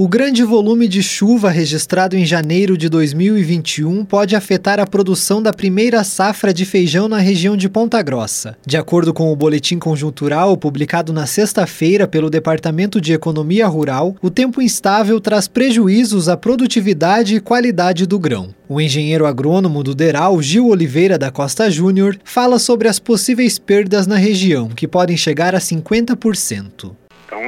O grande volume de chuva registrado em janeiro de 2021 pode afetar a produção da primeira safra de feijão na região de Ponta Grossa. De acordo com o boletim conjuntural publicado na sexta-feira pelo Departamento de Economia Rural, o tempo instável traz prejuízos à produtividade e qualidade do grão. O engenheiro agrônomo do Deral, Gil Oliveira da Costa Júnior, fala sobre as possíveis perdas na região, que podem chegar a 50%.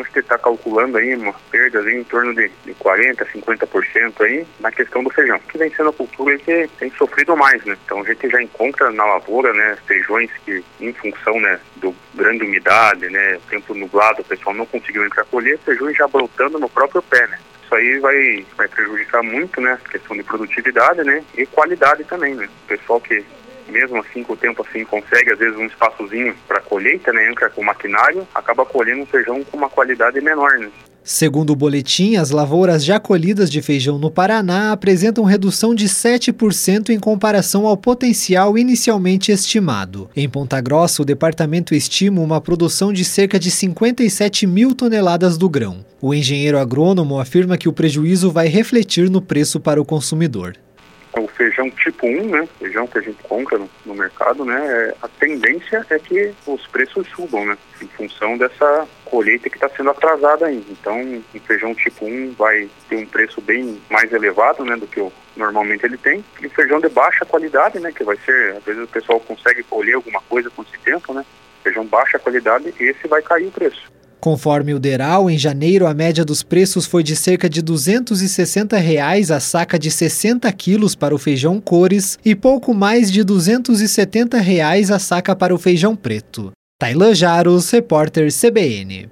A gente está calculando aí uma perda em torno de, de 40%, 50% aí na questão do feijão, que vem sendo a cultura que tem sofrido mais, né? Então a gente já encontra na lavoura, né, feijões que em função, né, do grande umidade, né, tempo nublado, o pessoal não conseguiu entrar colher, feijões já brotando no próprio pé, né? Isso aí vai, vai prejudicar muito, né, a questão de produtividade, né, e qualidade também, né? O pessoal que mesmo assim com o tempo assim consegue às vezes um espaçozinho para colheita, né, entra com maquinário, acaba colhendo um feijão com uma qualidade menor, né? Segundo o boletim, as lavouras já colhidas de feijão no Paraná apresentam redução de 7% em comparação ao potencial inicialmente estimado. Em Ponta Grossa, o departamento estima uma produção de cerca de 57 mil toneladas do grão. O engenheiro agrônomo afirma que o prejuízo vai refletir no preço para o consumidor o feijão tipo 1, né, feijão que a gente compra no, no, mercado, né, é, a tendência é que os preços subam, né, em função dessa colheita que está sendo atrasada ainda. Então, o feijão tipo 1 vai ter um preço bem mais elevado, né, do que o, normalmente ele tem. E feijão de baixa qualidade, né, que vai ser, às vezes o pessoal consegue colher alguma coisa com esse tempo, né, feijão baixa qualidade, esse vai cair o preço. Conforme o Deral, em janeiro a média dos preços foi de cerca de 260 reais a saca de 60 quilos para o feijão cores e pouco mais de 270 reais a saca para o feijão preto. Tailan Jaros, repórter CBN.